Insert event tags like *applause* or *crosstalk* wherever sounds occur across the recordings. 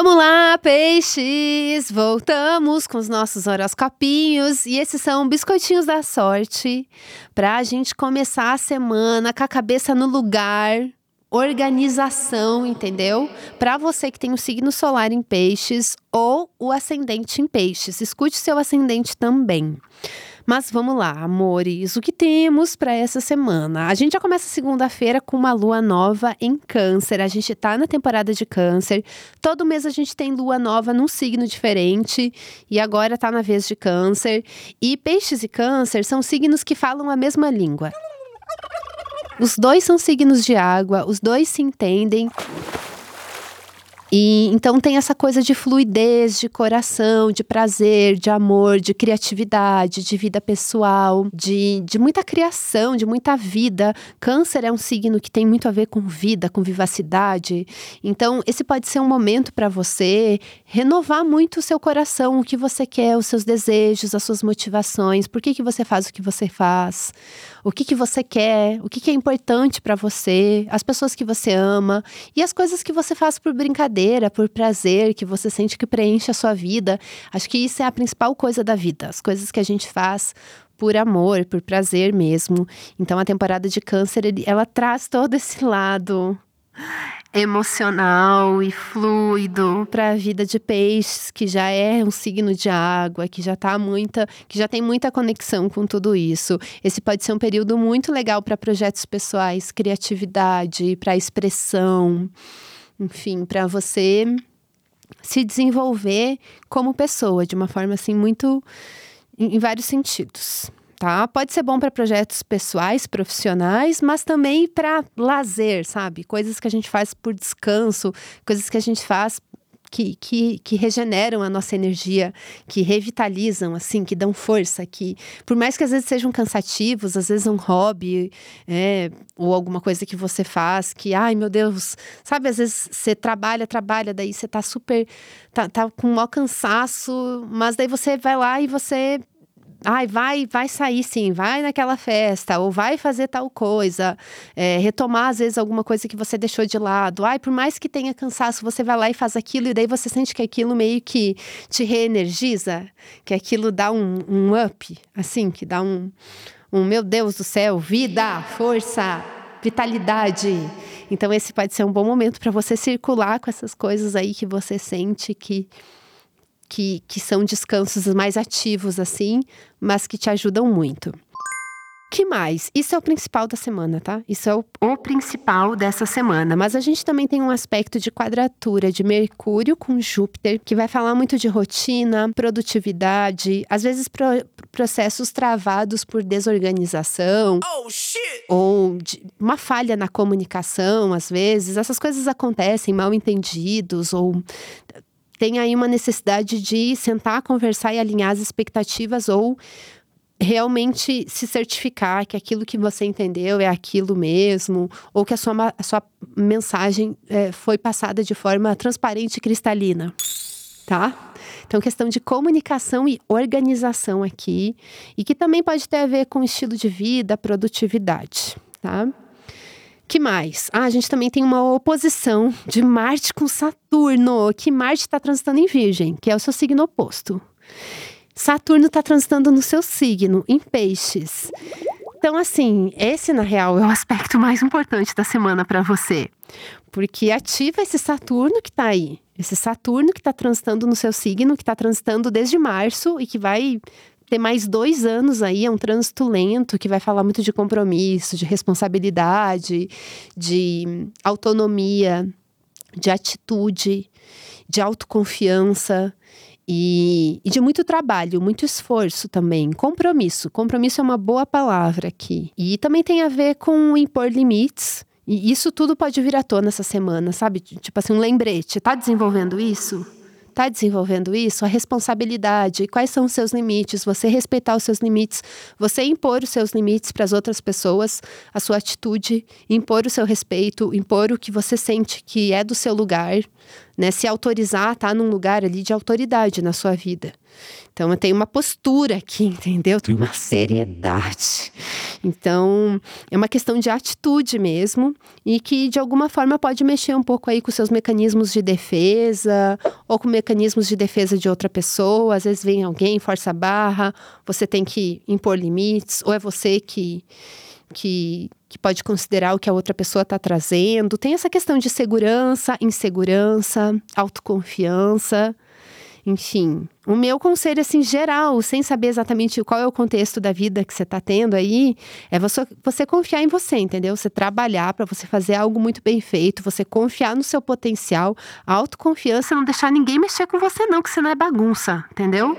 Vamos lá, peixes! Voltamos com os nossos horoscopinhos e esses são biscoitinhos da sorte para a gente começar a semana com a cabeça no lugar, organização, entendeu? Para você que tem o signo solar em peixes ou o ascendente em peixes, escute seu ascendente também. Mas vamos lá, amores, o que temos para essa semana? A gente já começa segunda-feira com uma lua nova em Câncer. A gente tá na temporada de Câncer. Todo mês a gente tem lua nova num signo diferente e agora tá na vez de Câncer. E Peixes e Câncer são signos que falam a mesma língua. Os dois são signos de água, os dois se entendem. E então tem essa coisa de fluidez, de coração, de prazer, de amor, de criatividade, de vida pessoal, de, de muita criação, de muita vida. Câncer é um signo que tem muito a ver com vida, com vivacidade. Então, esse pode ser um momento para você renovar muito o seu coração, o que você quer, os seus desejos, as suas motivações, por que, que você faz o que você faz, o que, que você quer, o que, que é importante para você, as pessoas que você ama? E as coisas que você faz por brincadeira por prazer, que você sente que preenche a sua vida. Acho que isso é a principal coisa da vida. As coisas que a gente faz por amor, por prazer mesmo. Então a temporada de câncer, ela traz todo esse lado emocional e fluido para a vida de peixes, que já é um signo de água, que já tá muita, que já tem muita conexão com tudo isso. Esse pode ser um período muito legal para projetos pessoais, criatividade, para expressão enfim, para você se desenvolver como pessoa de uma forma assim muito em, vários sentidos. Tá? Pode ser bom para projetos pessoais, profissionais, mas também para lazer, sabe? Coisas que a gente faz por descanso, coisas que a gente faz que, que, que, regeneram a nossa energia, que revitalizam, assim, que dão força, que por mais que às vezes sejam cansativos, às vezes um hobby, é, ou alguma coisa que você faz, que, ai meu Deus, sabe, às vezes você trabalha, trabalha, daí você tá super, tá, tá com um maior cansaço, mas daí você vai lá e você ai, vai, vai sair sim, vai naquela festa, ou vai fazer tal coisa, é, retomar às vezes alguma coisa que você deixou de lado. Ai, por mais que tenha cansaço, você vai lá e faz aquilo, e daí você sente que aquilo meio que te reenergiza, que aquilo dá um, um up, assim, que dá um, um meu Deus do céu, vida, força, vitalidade. Então, esse pode ser um bom momento para você circular com essas coisas aí que você sente que que, que são descansos mais ativos, assim, mas que te ajudam muito. Que mais? Isso é o principal da semana, tá? Isso é o, o, principal dessa semana. Mas a gente também tem um aspecto de quadratura de Mercúrio com Júpiter, que vai falar muito de rotina, produtividade, às vezes pro, processos travados por desorganização. Oh, ou de, uma falha na comunicação, às vezes. Essas coisas acontecem, mal entendidos, ou tem aí uma necessidade de sentar, conversar e alinhar as expectativas ou realmente se certificar que aquilo que você entendeu é aquilo mesmo, ou que a sua, a sua mensagem é, foi passada de forma transparente e cristalina, tá? Então, questão de comunicação e organização aqui, e que também pode ter a ver com estilo de vida, produtividade, tá? Que mais? Ah, a gente também tem uma oposição de Marte com Saturno, que Marte está transitando em Virgem, que é o seu signo oposto. Saturno está transitando no seu signo, em Peixes. Então, assim, esse na real é o aspecto mais importante da semana para você, porque ativa esse Saturno que está aí, esse Saturno que está transitando no seu signo, que está transitando desde março e que vai ter mais dois anos aí, é um trânsito lento que vai falar muito de compromisso, de responsabilidade, de autonomia, de atitude, de autoconfiança. E, e, de muito trabalho, muito esforço também. Compromisso. Compromisso é uma boa palavra aqui. E também tem a ver com impor limites. E isso tudo pode vir à tona essa semana, sabe? Tipo assim, um lembrete. Tá desenvolvendo isso? Está desenvolvendo isso, a responsabilidade, quais são os seus limites, você respeitar os seus limites, você impor os seus limites para as outras pessoas, a sua atitude, impor o seu respeito, impor o que você sente que é do seu lugar, né? Se autorizar a estar tá num lugar ali de autoridade na sua vida. Então eu tenho uma postura aqui, *laughs* entendeu? Tem uma seriedade. Então, é uma questão de atitude mesmo e que de alguma forma pode mexer um pouco aí com seus mecanismos de defesa ou com mecanismos de defesa de outra pessoa. Às vezes vem alguém, força a barra, você tem que impor limites, ou é você que que, que pode considerar o que a outra pessoa está trazendo. Tem essa questão de segurança, insegurança, autoconfiança. Enfim, o meu conselho, assim, geral, sem saber exatamente qual é o contexto da vida que você está tendo aí, é você, você confiar em você, entendeu? Você trabalhar para você fazer algo muito bem feito, você confiar no seu potencial, autoconfiança, não deixar ninguém mexer com você, não, que você não é bagunça, entendeu?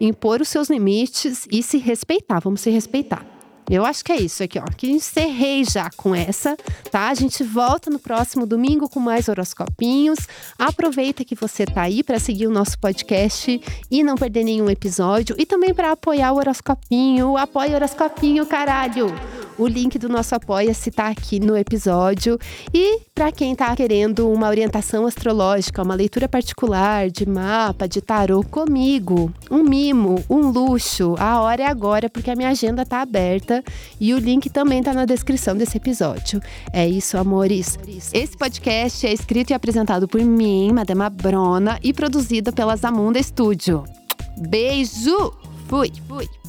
Impor os seus limites e se respeitar, vamos se respeitar. Eu acho que é isso aqui, ó. Que encerrei já com essa, tá? A gente volta no próximo domingo com mais horoscopinhos. Aproveita que você tá aí para seguir o nosso podcast e não perder nenhum episódio e também para apoiar o horoscopinho. Apoie o horoscopinho, caralho. O link do nosso apoia-se tá aqui no episódio. E para quem tá querendo uma orientação astrológica, uma leitura particular de mapa, de tarô comigo, um mimo, um luxo, a hora é agora porque a minha agenda tá aberta e o link também está na descrição desse episódio. É isso, amores. Esse podcast é escrito e apresentado por mim, Madama Brona, e produzido pela Zamunda Studio. Beijo! Fui! Fui!